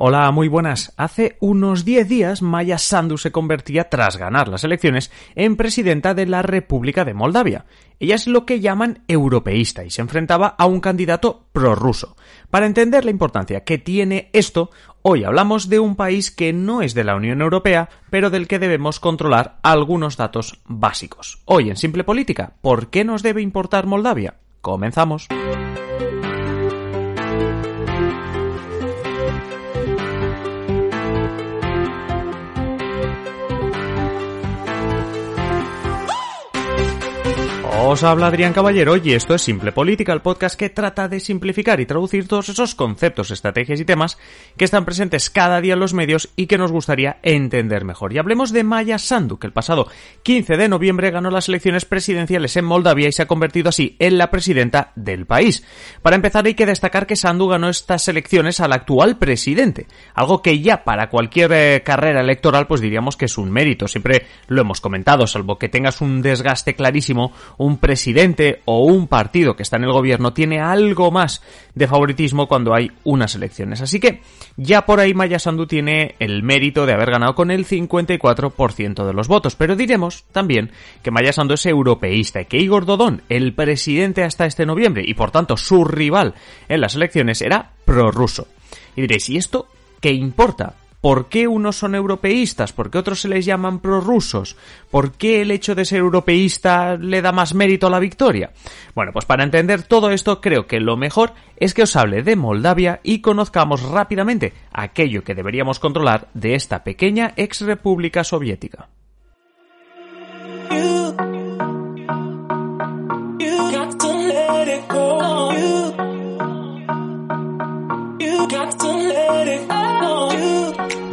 Hola, muy buenas. Hace unos 10 días Maya Sandu se convertía, tras ganar las elecciones, en presidenta de la República de Moldavia. Ella es lo que llaman europeísta y se enfrentaba a un candidato prorruso. Para entender la importancia que tiene esto, hoy hablamos de un país que no es de la Unión Europea, pero del que debemos controlar algunos datos básicos. Hoy en Simple Política, ¿por qué nos debe importar Moldavia? Comenzamos. Os habla Adrián Caballero y esto es Simple Política, el podcast que trata de simplificar y traducir todos esos conceptos, estrategias y temas que están presentes cada día en los medios y que nos gustaría entender mejor. Y hablemos de Maya Sandu, que el pasado 15 de noviembre ganó las elecciones presidenciales en Moldavia y se ha convertido así en la presidenta del país. Para empezar hay que destacar que Sandu ganó estas elecciones al actual presidente, algo que ya para cualquier eh, carrera electoral pues diríamos que es un mérito, siempre lo hemos comentado, salvo que tengas un desgaste clarísimo, un presidente o un partido que está en el gobierno tiene algo más de favoritismo cuando hay unas elecciones. Así que ya por ahí Maya Sandu tiene el mérito de haber ganado con el 54% de los votos. Pero diremos también que Maya Sandu es europeísta y que Igor Dodón, el presidente hasta este noviembre y por tanto su rival en las elecciones, era prorruso. Y diréis, ¿y esto qué importa? ¿Por qué unos son europeístas? ¿Por qué otros se les llaman prorrusos? ¿Por qué el hecho de ser europeísta le da más mérito a la victoria? Bueno, pues para entender todo esto creo que lo mejor es que os hable de Moldavia y conozcamos rápidamente aquello que deberíamos controlar de esta pequeña ex república soviética.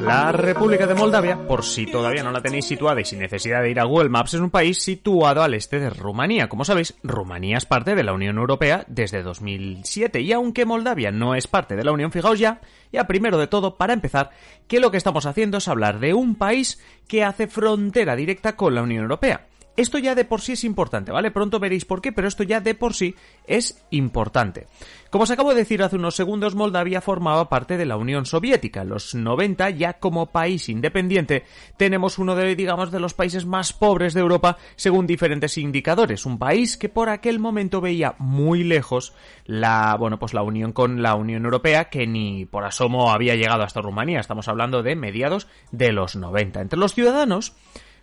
La República de Moldavia, por si todavía no la tenéis situada y sin necesidad de ir a Google Maps, es un país situado al este de Rumanía. Como sabéis, Rumanía es parte de la Unión Europea desde 2007 y aunque Moldavia no es parte de la Unión, fijaos ya, ya primero de todo, para empezar, que lo que estamos haciendo es hablar de un país que hace frontera directa con la Unión Europea. Esto ya de por sí es importante, ¿vale? Pronto veréis por qué, pero esto ya de por sí es importante. Como os acabo de decir hace unos segundos, Moldavia formaba parte de la Unión Soviética. Los 90, ya como país independiente, tenemos uno de, digamos, de los países más pobres de Europa según diferentes indicadores. Un país que por aquel momento veía muy lejos la, bueno, pues la unión con la Unión Europea, que ni por asomo había llegado hasta Rumanía. Estamos hablando de mediados de los 90. Entre los ciudadanos,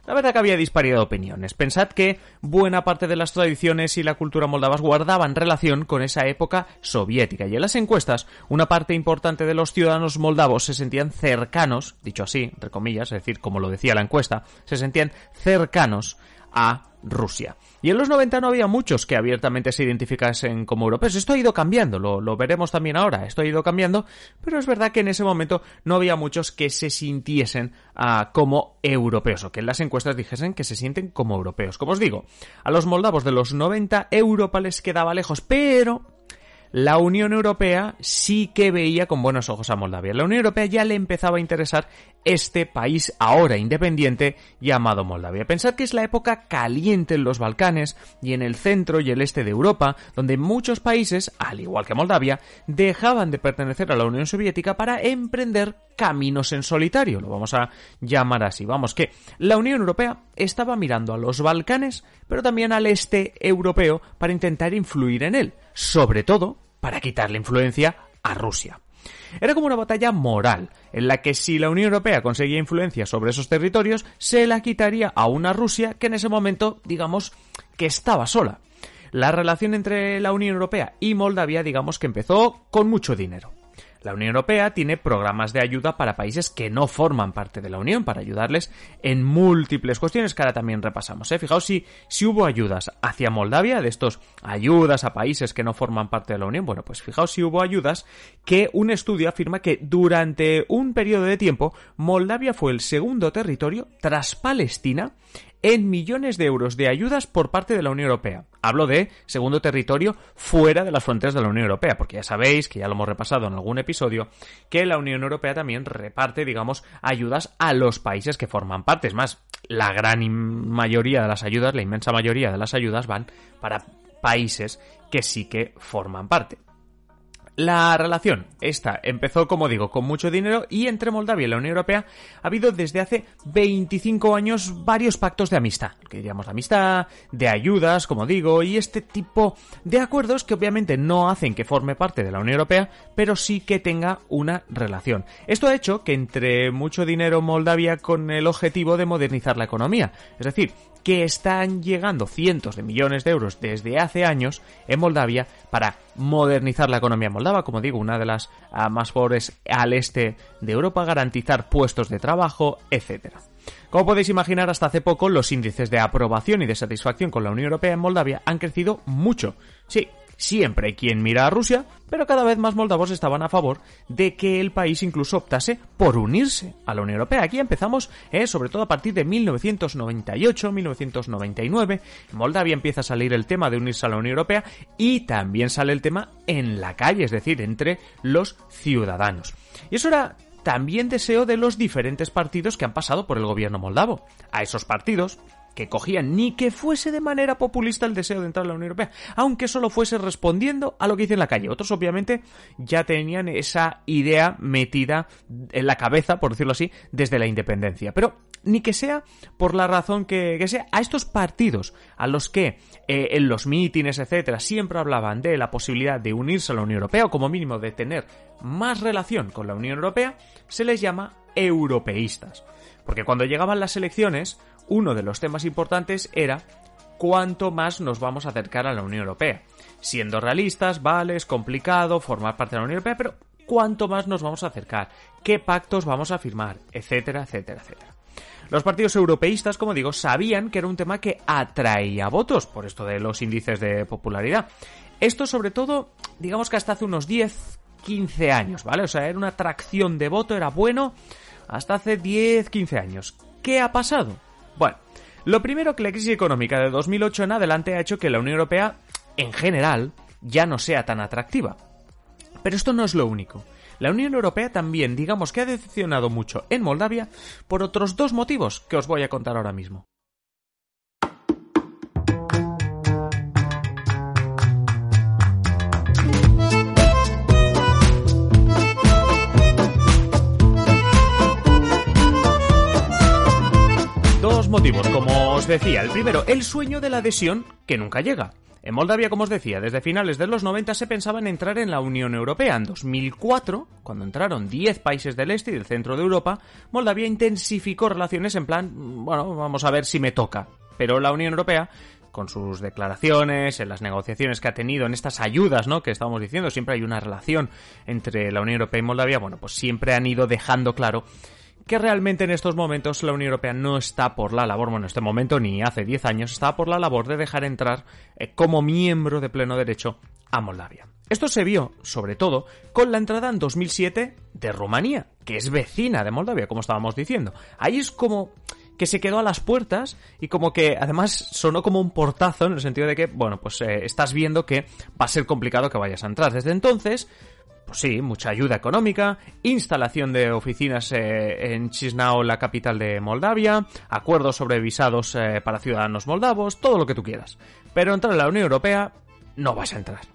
la verdad que había disparidad de opiniones. Pensad que buena parte de las tradiciones y la cultura moldavas guardaban relación con esa época soviética y en las encuestas una parte importante de los ciudadanos moldavos se sentían cercanos, dicho así, entre comillas, es decir, como lo decía la encuesta, se sentían cercanos a Rusia. Y en los 90 no había muchos que abiertamente se identificasen como europeos. Esto ha ido cambiando, lo, veremos también ahora. Esto ha ido cambiando, pero es verdad que en ese momento no había muchos que se sintiesen ah, como europeos o que en las encuestas dijesen que se sienten como europeos. Como os digo, a los moldavos de los 90 Europa les quedaba lejos, pero la Unión Europea sí que veía con buenos ojos a Moldavia. La Unión Europea ya le empezaba a interesar este país ahora independiente llamado Moldavia. Pensad que es la época caliente en los Balcanes y en el centro y el este de Europa, donde muchos países, al igual que Moldavia, dejaban de pertenecer a la Unión Soviética para emprender caminos en solitario, lo vamos a llamar así. Vamos, que la Unión Europea estaba mirando a los Balcanes, pero también al este europeo para intentar influir en él, sobre todo para quitarle influencia a Rusia. Era como una batalla moral, en la que si la Unión Europea conseguía influencia sobre esos territorios, se la quitaría a una Rusia que en ese momento, digamos, que estaba sola. La relación entre la Unión Europea y Moldavia, digamos que empezó con mucho dinero. La Unión Europea tiene programas de ayuda para países que no forman parte de la Unión, para ayudarles en múltiples cuestiones que ahora también repasamos. ¿eh? Fijaos si, si hubo ayudas hacia Moldavia, de estos ayudas a países que no forman parte de la Unión. Bueno, pues fijaos si hubo ayudas que un estudio afirma que durante un periodo de tiempo Moldavia fue el segundo territorio tras Palestina en millones de euros de ayudas por parte de la Unión Europea. Hablo de segundo territorio fuera de las fronteras de la Unión Europea, porque ya sabéis, que ya lo hemos repasado en algún episodio, que la Unión Europea también reparte, digamos, ayudas a los países que forman parte. Es más, la gran mayoría de las ayudas, la inmensa mayoría de las ayudas van para países que sí que forman parte. La relación, esta, empezó, como digo, con mucho dinero y entre Moldavia y la Unión Europea ha habido desde hace 25 años varios pactos de amistad, que diríamos de amistad, de ayudas, como digo, y este tipo de acuerdos que obviamente no hacen que forme parte de la Unión Europea, pero sí que tenga una relación. Esto ha hecho que entre mucho dinero Moldavia con el objetivo de modernizar la economía, es decir, que están llegando cientos de millones de euros desde hace años en Moldavia para modernizar la economía moldava, como digo, una de las ah, más pobres al este de Europa, garantizar puestos de trabajo, etc. Como podéis imaginar, hasta hace poco los índices de aprobación y de satisfacción con la Unión Europea en Moldavia han crecido mucho. Sí, Siempre quien mira a Rusia, pero cada vez más moldavos estaban a favor de que el país incluso optase por unirse a la Unión Europea. Aquí empezamos, eh, sobre todo a partir de 1998-1999. En Moldavia empieza a salir el tema de unirse a la Unión Europea y también sale el tema en la calle, es decir, entre los ciudadanos. Y eso era también deseo de los diferentes partidos que han pasado por el gobierno moldavo. A esos partidos que cogían ni que fuese de manera populista el deseo de entrar a la Unión Europea, aunque solo fuese respondiendo a lo que dice en la calle. Otros obviamente ya tenían esa idea metida en la cabeza, por decirlo así, desde la independencia. Pero ni que sea por la razón que, sea, a estos partidos a los que eh, en los mítines, etcétera, siempre hablaban de la posibilidad de unirse a la Unión Europea o como mínimo de tener más relación con la Unión Europea, se les llama europeístas. Porque cuando llegaban las elecciones, uno de los temas importantes era cuánto más nos vamos a acercar a la Unión Europea. Siendo realistas, vale, es complicado formar parte de la Unión Europea, pero cuánto más nos vamos a acercar, qué pactos vamos a firmar, etcétera, etcétera, etcétera. Los partidos europeístas, como digo, sabían que era un tema que atraía votos, por esto de los índices de popularidad. Esto sobre todo, digamos que hasta hace unos 10, 15 años, ¿vale? O sea, era una atracción de voto, era bueno hasta hace 10, 15 años. ¿Qué ha pasado? Bueno, lo primero que la crisis económica de 2008 en adelante ha hecho que la Unión Europea, en general, ya no sea tan atractiva. Pero esto no es lo único. La Unión Europea también, digamos que ha decepcionado mucho en Moldavia por otros dos motivos que os voy a contar ahora mismo. Motivos, como os decía. El primero, el sueño de la adhesión que nunca llega. En Moldavia, como os decía, desde finales de los 90 se pensaba en entrar en la Unión Europea. En 2004, cuando entraron 10 países del este y del centro de Europa, Moldavia intensificó relaciones en plan, bueno, vamos a ver si me toca. Pero la Unión Europea con sus declaraciones, en las negociaciones que ha tenido, en estas ayudas, ¿no? Que estábamos diciendo, siempre hay una relación entre la Unión Europea y Moldavia, bueno, pues siempre han ido dejando claro que realmente en estos momentos la Unión Europea no está por la labor, bueno, en este momento ni hace 10 años, está por la labor de dejar entrar eh, como miembro de pleno derecho a Moldavia. Esto se vio, sobre todo, con la entrada en 2007 de Rumanía, que es vecina de Moldavia, como estábamos diciendo. Ahí es como que se quedó a las puertas y como que además sonó como un portazo en el sentido de que, bueno, pues eh, estás viendo que va a ser complicado que vayas a entrar. Desde entonces, pues sí, mucha ayuda económica, instalación de oficinas eh, en Chisinau, la capital de Moldavia, acuerdos sobre visados eh, para ciudadanos moldavos, todo lo que tú quieras. Pero entrar en la Unión Europea no vas a entrar.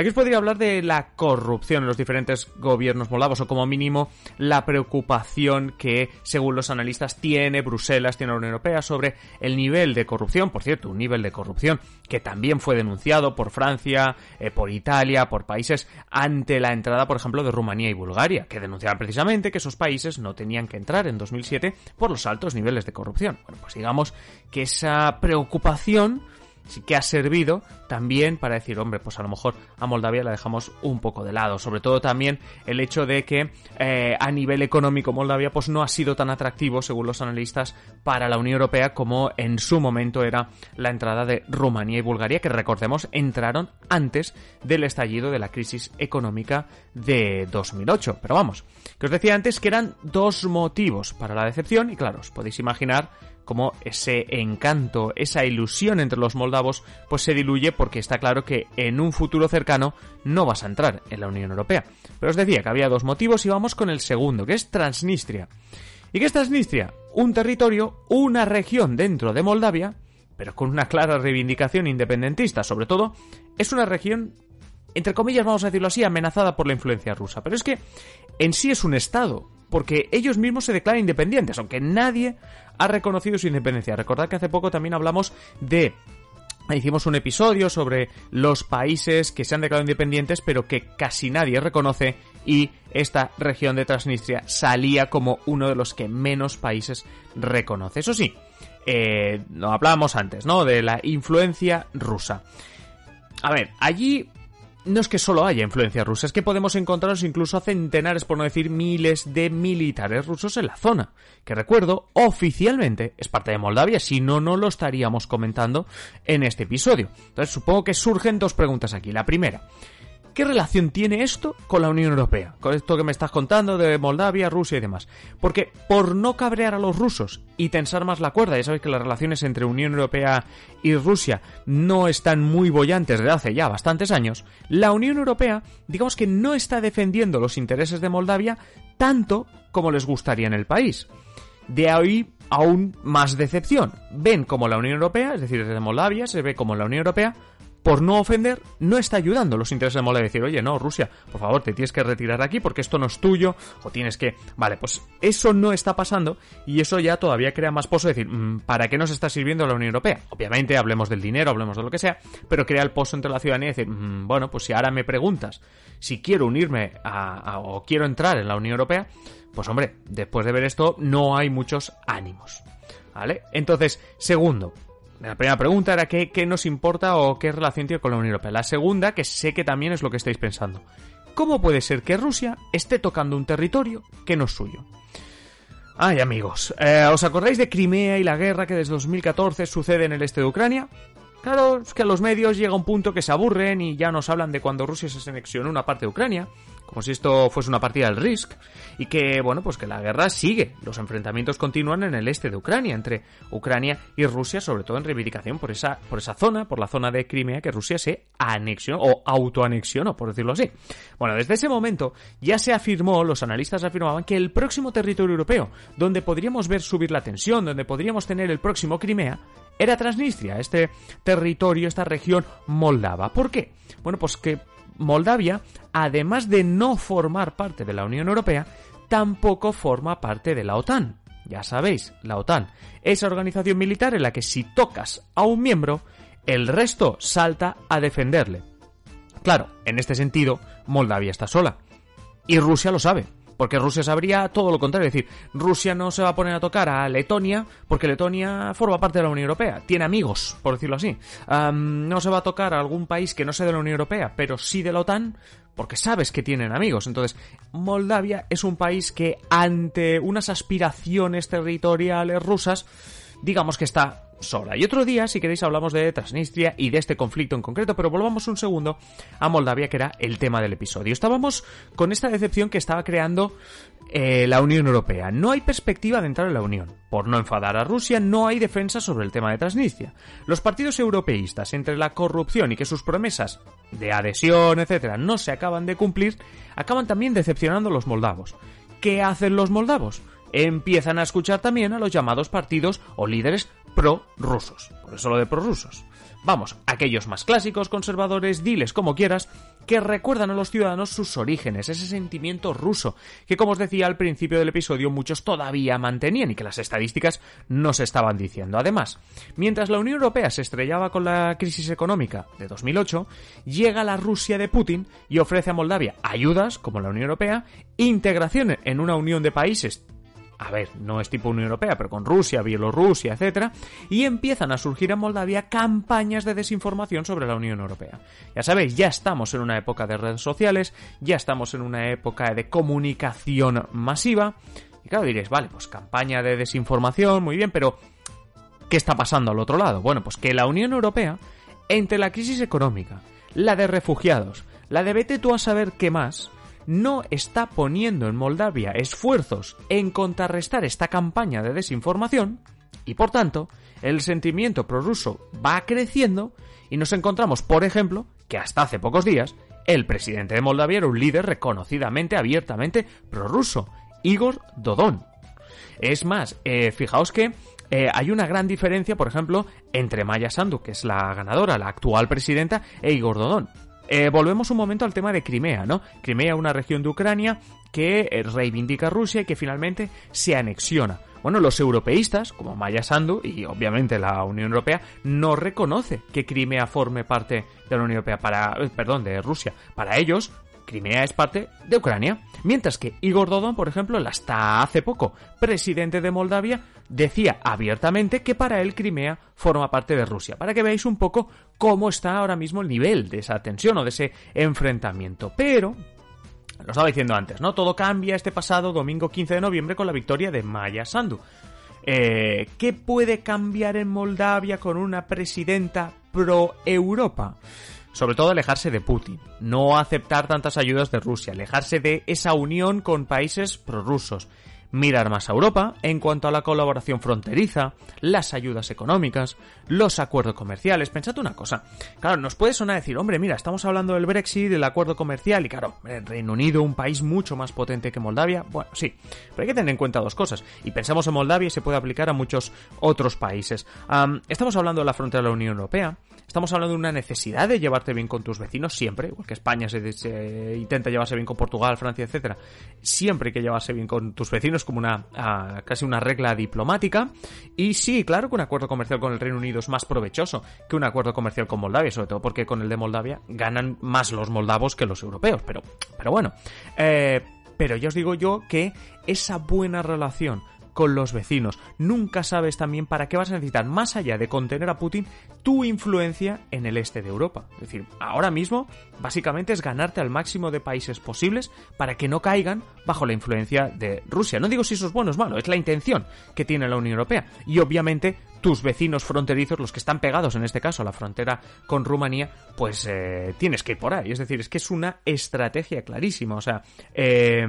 Aquí os podría hablar de la corrupción en los diferentes gobiernos moldavos o como mínimo la preocupación que, según los analistas, tiene Bruselas, tiene la Unión Europea sobre el nivel de corrupción, por cierto, un nivel de corrupción que también fue denunciado por Francia, eh, por Italia, por países ante la entrada, por ejemplo, de Rumanía y Bulgaria, que denunciaban precisamente que esos países no tenían que entrar en 2007 por los altos niveles de corrupción. Bueno, pues digamos que esa preocupación sí que ha servido también para decir, hombre, pues a lo mejor a Moldavia la dejamos un poco de lado. Sobre todo también el hecho de que eh, a nivel económico Moldavia pues no ha sido tan atractivo, según los analistas, para la Unión Europea como en su momento era la entrada de Rumanía y Bulgaria, que recordemos entraron antes del estallido de la crisis económica de 2008. Pero vamos, que os decía antes que eran dos motivos para la decepción y claro, os podéis imaginar como ese encanto, esa ilusión entre los moldavos, pues se diluye porque está claro que en un futuro cercano no vas a entrar en la Unión Europea. Pero os decía que había dos motivos y vamos con el segundo, que es Transnistria. ¿Y qué es Transnistria? Un territorio, una región dentro de Moldavia, pero con una clara reivindicación independentista. Sobre todo, es una región, entre comillas, vamos a decirlo así, amenazada por la influencia rusa. Pero es que en sí es un Estado, porque ellos mismos se declaran independientes, aunque nadie ha reconocido su independencia. Recordad que hace poco también hablamos de Hicimos un episodio sobre los países que se han declarado independientes pero que casi nadie reconoce y esta región de Transnistria salía como uno de los que menos países reconoce. Eso sí, eh, lo hablábamos antes, ¿no? De la influencia rusa. A ver, allí no es que solo haya influencia rusa, es que podemos encontrarnos incluso a centenares, por no decir miles, de militares rusos en la zona, que recuerdo, oficialmente es parte de Moldavia, si no, no lo estaríamos comentando en este episodio. Entonces supongo que surgen dos preguntas aquí. La primera, ¿Qué relación tiene esto con la Unión Europea? Con esto que me estás contando de Moldavia, Rusia y demás. Porque por no cabrear a los rusos y tensar más la cuerda, ya sabéis que las relaciones entre Unión Europea y Rusia no están muy bollantes desde hace ya bastantes años, la Unión Europea, digamos que no está defendiendo los intereses de Moldavia tanto como les gustaría en el país. De ahí aún más decepción. Ven como la Unión Europea, es decir, desde Moldavia se ve como la Unión Europea, por no ofender, no está ayudando los intereses de Moldavia. Decir, oye, no, Rusia, por favor, te tienes que retirar aquí porque esto no es tuyo, o tienes que. Vale, pues eso no está pasando y eso ya todavía crea más pozo. Decir, mm, ¿para qué nos está sirviendo la Unión Europea? Obviamente, hablemos del dinero, hablemos de lo que sea, pero crea el pozo entre la ciudadanía y decir, mm, bueno, pues si ahora me preguntas si quiero unirme a, o quiero entrar en la Unión Europea, pues hombre, después de ver esto, no hay muchos ánimos. ¿Vale? Entonces, segundo, la primera pregunta era qué, nos importa o qué relación tiene con la Unión Europea. La segunda, que sé que también es lo que estáis pensando. ¿Cómo puede ser que Rusia esté tocando un territorio que no es suyo? Ay, amigos, eh, ¿os acordáis de Crimea y la guerra que desde 2014 sucede en el este de Ucrania? Claro, es que a los medios llega un punto que se aburren y ya nos hablan de cuando Rusia se anexionó una parte de Ucrania, como si esto fuese una partida del Risk, y que, bueno, pues que la guerra sigue, los enfrentamientos continúan en el este de Ucrania, entre Ucrania y Rusia, sobre todo en reivindicación por esa, por esa zona, por la zona de Crimea que Rusia se anexionó, o autoanexionó, por decirlo así. Bueno, desde ese momento ya se afirmó, los analistas afirmaban, que el próximo territorio europeo, donde podríamos ver subir la tensión, donde podríamos tener el próximo Crimea, era Transnistria, este territorio, esta región moldava. ¿Por qué? Bueno, pues que Moldavia, además de no formar parte de la Unión Europea, tampoco forma parte de la OTAN. Ya sabéis, la OTAN, esa organización militar en la que si tocas a un miembro, el resto salta a defenderle. Claro, en este sentido, Moldavia está sola. Y Rusia lo sabe. Porque Rusia sabría todo lo contrario. Es decir, Rusia no se va a poner a tocar a Letonia porque Letonia forma parte de la Unión Europea. Tiene amigos, por decirlo así. no se va a tocar a algún país que no sea de la Unión Europea, pero sí de la OTAN porque sabes que tienen amigos. Entonces, Moldavia es un país que ante unas aspiraciones territoriales rusas, digamos que está sola. Y otro día, si queréis, hablamos de Transnistria y de este conflicto en concreto, pero volvamos un segundo a Moldavia, que era el tema del episodio. Estábamos con esta decepción que estaba creando eh, la Unión Europea. No hay perspectiva de entrar en la Unión. Por no enfadar a Rusia, no hay defensa sobre el tema de Transnistria. Los partidos europeístas, entre la corrupción y que sus promesas de adhesión, etcétera, no se acaban de cumplir, acaban también decepcionando a los moldavos. ¿Qué hacen los moldavos? Empiezan a escuchar también a los llamados partidos o líderes pro-rusos. Por eso lo de pro-rusos. Vamos, aquellos más clásicos, conservadores, diles como quieras, que recuerdan a los ciudadanos sus orígenes, ese sentimiento ruso, que como os decía al principio del episodio muchos todavía mantenían y que las estadísticas no se estaban diciendo. Además, mientras la Unión Europea se estrellaba con la crisis económica de 2008, llega la Rusia de Putin y ofrece a Moldavia ayudas, como la Unión Europea, integración en una unión de países a ver, no es tipo Unión Europea, pero con Rusia, Bielorrusia, etcétera, y empiezan a surgir en Moldavia campañas de desinformación sobre la Unión Europea. Ya sabéis, ya estamos en una época de redes sociales, ya estamos en una época de comunicación masiva, y claro diréis, vale, pues campaña de desinformación, muy bien, pero ¿qué está pasando al otro lado? Bueno, pues que la Unión Europea, entre la crisis económica, la de refugiados, la de vete tú a saber qué más, no está poniendo en Moldavia esfuerzos en contrarrestar esta campaña de desinformación y por tanto el sentimiento prorruso va creciendo y nos encontramos, por ejemplo, que hasta hace pocos días el presidente de Moldavia era un líder reconocidamente, abiertamente prorruso, Igor Dodon. Es más, eh, fijaos que eh, hay una gran diferencia, por ejemplo, entre Maya Sandu, que es la ganadora, la actual presidenta, e Igor Dodon. Eh, volvemos un momento al tema de Crimea, ¿no? Crimea, una región de Ucrania que eh, reivindica Rusia y que finalmente se anexiona. Bueno, los europeístas, como Maya Sandu y obviamente la Unión Europea, no reconoce que Crimea forme parte de la Unión Europea para, eh, perdón, de Rusia. Para ellos, Crimea es parte de Ucrania. Mientras que Igor Dodon, por ejemplo, hasta hace poco presidente de Moldavia, decía abiertamente que para él Crimea forma parte de Rusia. Para que veáis un poco cómo está ahora mismo el nivel de esa tensión o de ese enfrentamiento. Pero, lo estaba diciendo antes, ¿no? Todo cambia este pasado domingo 15 de noviembre con la victoria de Maya Sandu. Eh, ¿Qué puede cambiar en Moldavia con una presidenta pro-Europa? Sobre todo alejarse de Putin, no aceptar tantas ayudas de Rusia, alejarse de esa unión con países prorrusos, mirar más a Europa en cuanto a la colaboración fronteriza, las ayudas económicas, los acuerdos comerciales. Pensad una cosa, claro, nos puede sonar decir, hombre, mira, estamos hablando del Brexit, del acuerdo comercial, y claro, el Reino Unido, un país mucho más potente que Moldavia, bueno, sí, pero hay que tener en cuenta dos cosas, y pensamos en Moldavia y se puede aplicar a muchos otros países. estamos hablando de la frontera de la Unión Europea, Estamos hablando de una necesidad de llevarte bien con tus vecinos siempre, igual que España se, intenta llevarse bien con Portugal, Francia, etcétera. Siempre hay que llevarse bien con tus vecinos como una casi una regla diplomática. Y sí, claro que un acuerdo comercial con el Reino Unido es más provechoso que un acuerdo comercial con Moldavia, sobre todo porque con el de Moldavia ganan más los moldavos que los europeos. Pero, pero bueno. Eh, pero ya os digo yo que esa buena relación con los vecinos. Nunca sabes también para qué vas a necesitar, más allá de contener a Putin, tu influencia en el este de Europa. Es decir, ahora mismo, básicamente es ganarte al máximo de países posibles para que no caigan bajo la influencia de Rusia. No digo si eso es bueno o es malo, es la intención que tiene la Unión Europea. Y obviamente tus vecinos fronterizos, los que están pegados en este caso a la frontera con Rumanía, pues eh, tienes que ir por ahí. Es decir, es que es una estrategia clarísima. O sea, eh,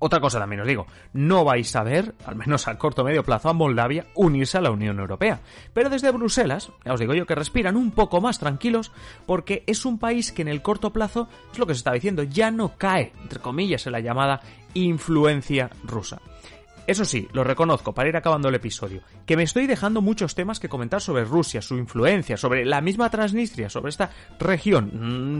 otra cosa también os digo, no vais a ver, al menos a corto o medio plazo, a Moldavia unirse a la Unión Europea. Pero desde Bruselas, ya os digo yo que respiran un poco más tranquilos porque es un país que en el corto plazo, es lo que se está diciendo, ya no cae, entre comillas, en la llamada influencia rusa. Eso sí, lo reconozco para ir acabando el episodio, que me estoy dejando muchos temas que comentar sobre Rusia, su influencia, sobre la misma Transnistria, sobre esta región,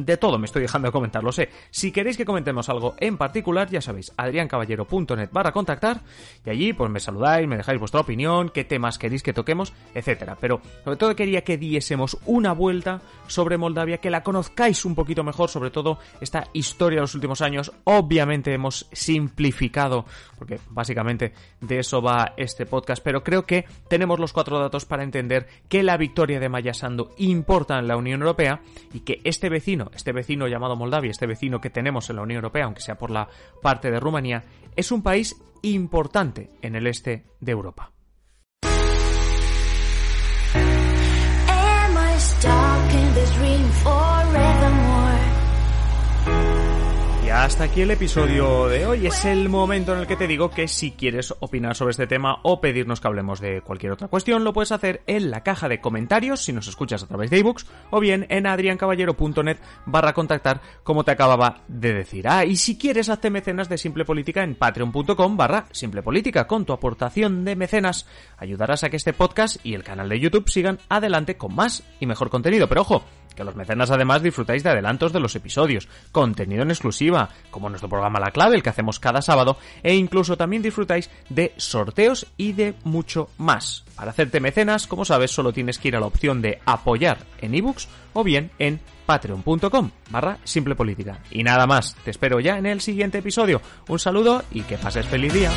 mm, de todo me estoy dejando de comentar, lo sé. Si queréis que comentemos algo en particular, ya sabéis, adriancaballero.net barra contactar, y allí pues me saludáis, me dejáis vuestra opinión, qué temas queréis que toquemos, etcétera. Pero sobre todo quería que diésemos una vuelta sobre Moldavia, que la conozcáis un poquito mejor, sobre todo esta historia de los últimos años. Obviamente hemos simplificado, porque básicamente de eso va este podcast, pero creo que tenemos los cuatro datos para entender que la victoria de Maya Sandu importa en la Unión Europea y que este vecino, este vecino llamado Moldavia, este vecino que tenemos en la Unión Europea, aunque sea por la parte de Rumanía, es un país importante en el este de Europa. Hasta aquí el episodio de hoy. Es el momento en el que te digo que si quieres opinar sobre este tema o pedirnos que hablemos de cualquier otra cuestión, lo puedes hacer en la caja de comentarios si nos escuchas a través de ebooks o bien en adriancaballero.net barra contactar como te acababa de decir. Ah, y si quieres hazte mecenas de Simple Política en patreon.com barra Simple Política. Con tu aportación de mecenas ayudarás a que este podcast y el canal de YouTube sigan adelante con más y mejor contenido. Pero ojo, que los mecenas además disfrutáis de adelantos de los episodios, contenido en exclusiva, como nuestro programa La Clave, el que hacemos cada sábado, e incluso también disfrutáis de sorteos y de mucho más. Para hacerte mecenas, como sabes, solo tienes que ir a la opción de apoyar en ebooks o bien en patreon.com barra simple política. Y nada más, te espero ya en el siguiente episodio. Un saludo y que pases feliz día.